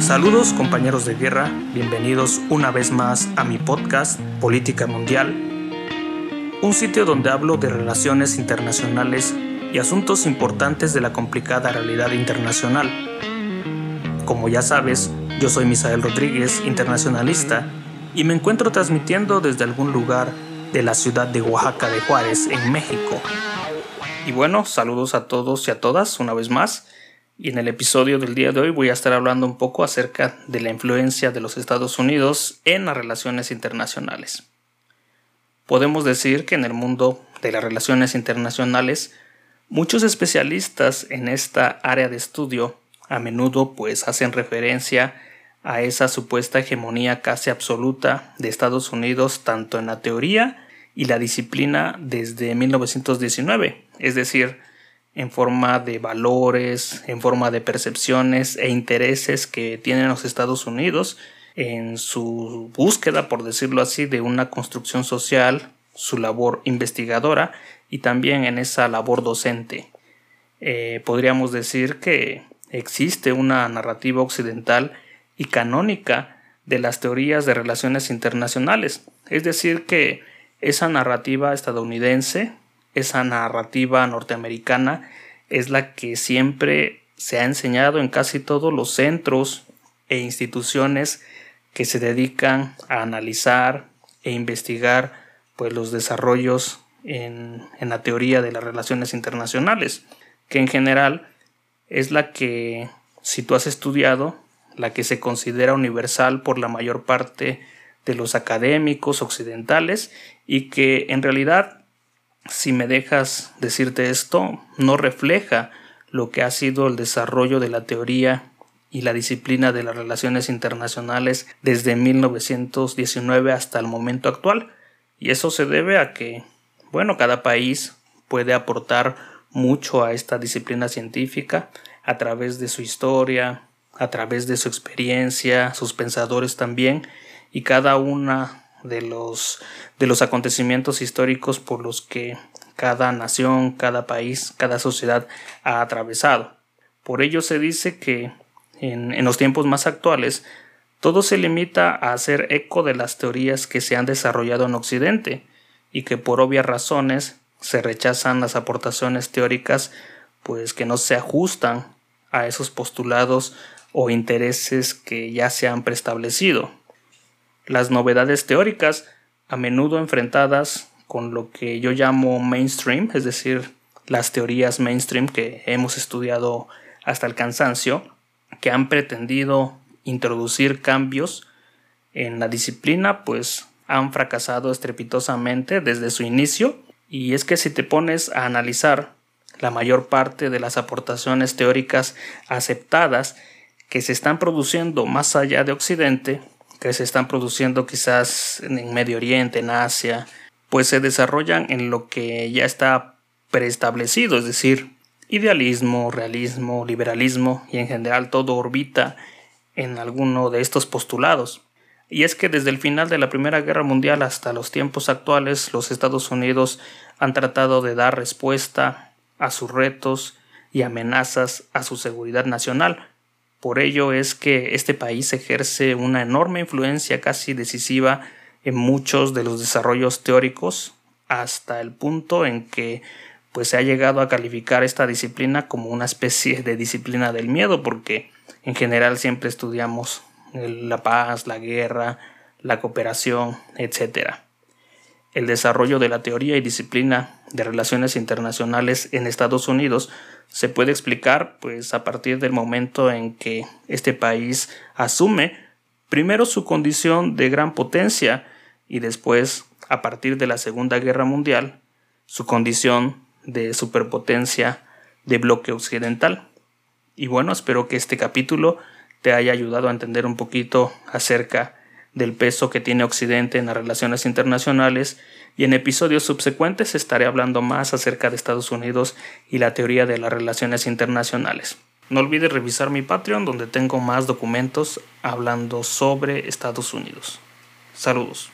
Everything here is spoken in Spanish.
Saludos compañeros de guerra, bienvenidos una vez más a mi podcast Política Mundial, un sitio donde hablo de relaciones internacionales y asuntos importantes de la complicada realidad internacional. Como ya sabes, yo soy Misael Rodríguez, internacionalista, y me encuentro transmitiendo desde algún lugar de la ciudad de Oaxaca de Juárez, en México. Y bueno, saludos a todos y a todas una vez más. Y en el episodio del día de hoy voy a estar hablando un poco acerca de la influencia de los Estados Unidos en las relaciones internacionales. Podemos decir que en el mundo de las relaciones internacionales, muchos especialistas en esta área de estudio a menudo pues hacen referencia a esa supuesta hegemonía casi absoluta de Estados Unidos tanto en la teoría y la disciplina desde 1919, es decir, en forma de valores, en forma de percepciones e intereses que tienen los Estados Unidos en su búsqueda, por decirlo así, de una construcción social, su labor investigadora y también en esa labor docente. Eh, podríamos decir que existe una narrativa occidental y canónica de las teorías de relaciones internacionales, es decir, que esa narrativa estadounidense esa narrativa norteamericana es la que siempre se ha enseñado en casi todos los centros e instituciones que se dedican a analizar e investigar pues, los desarrollos en, en la teoría de las relaciones internacionales, que en general es la que, si tú has estudiado, la que se considera universal por la mayor parte de los académicos occidentales y que en realidad si me dejas decirte esto, no refleja lo que ha sido el desarrollo de la teoría y la disciplina de las relaciones internacionales desde 1919 hasta el momento actual. Y eso se debe a que, bueno, cada país puede aportar mucho a esta disciplina científica a través de su historia, a través de su experiencia, sus pensadores también, y cada una de los, de los acontecimientos históricos por los que cada nación, cada país, cada sociedad ha atravesado. Por ello se dice que en, en los tiempos más actuales todo se limita a hacer eco de las teorías que se han desarrollado en Occidente y que por obvias razones se rechazan las aportaciones teóricas pues que no se ajustan a esos postulados o intereses que ya se han preestablecido las novedades teóricas, a menudo enfrentadas con lo que yo llamo mainstream, es decir, las teorías mainstream que hemos estudiado hasta el cansancio, que han pretendido introducir cambios en la disciplina, pues han fracasado estrepitosamente desde su inicio. Y es que si te pones a analizar la mayor parte de las aportaciones teóricas aceptadas que se están produciendo más allá de Occidente, que se están produciendo quizás en Medio Oriente, en Asia, pues se desarrollan en lo que ya está preestablecido, es decir, idealismo, realismo, liberalismo y en general todo orbita en alguno de estos postulados. Y es que desde el final de la Primera Guerra Mundial hasta los tiempos actuales los Estados Unidos han tratado de dar respuesta a sus retos y amenazas a su seguridad nacional, por ello es que este país ejerce una enorme influencia casi decisiva en muchos de los desarrollos teóricos hasta el punto en que pues se ha llegado a calificar esta disciplina como una especie de disciplina del miedo porque en general siempre estudiamos la paz, la guerra, la cooperación, etc. El desarrollo de la teoría y disciplina de relaciones internacionales en Estados Unidos se puede explicar pues a partir del momento en que este país asume primero su condición de gran potencia y después a partir de la Segunda Guerra Mundial su condición de superpotencia de bloque occidental. Y bueno, espero que este capítulo te haya ayudado a entender un poquito acerca del peso que tiene Occidente en las relaciones internacionales y en episodios subsecuentes estaré hablando más acerca de Estados Unidos y la teoría de las relaciones internacionales. No olvides revisar mi Patreon donde tengo más documentos hablando sobre Estados Unidos. Saludos.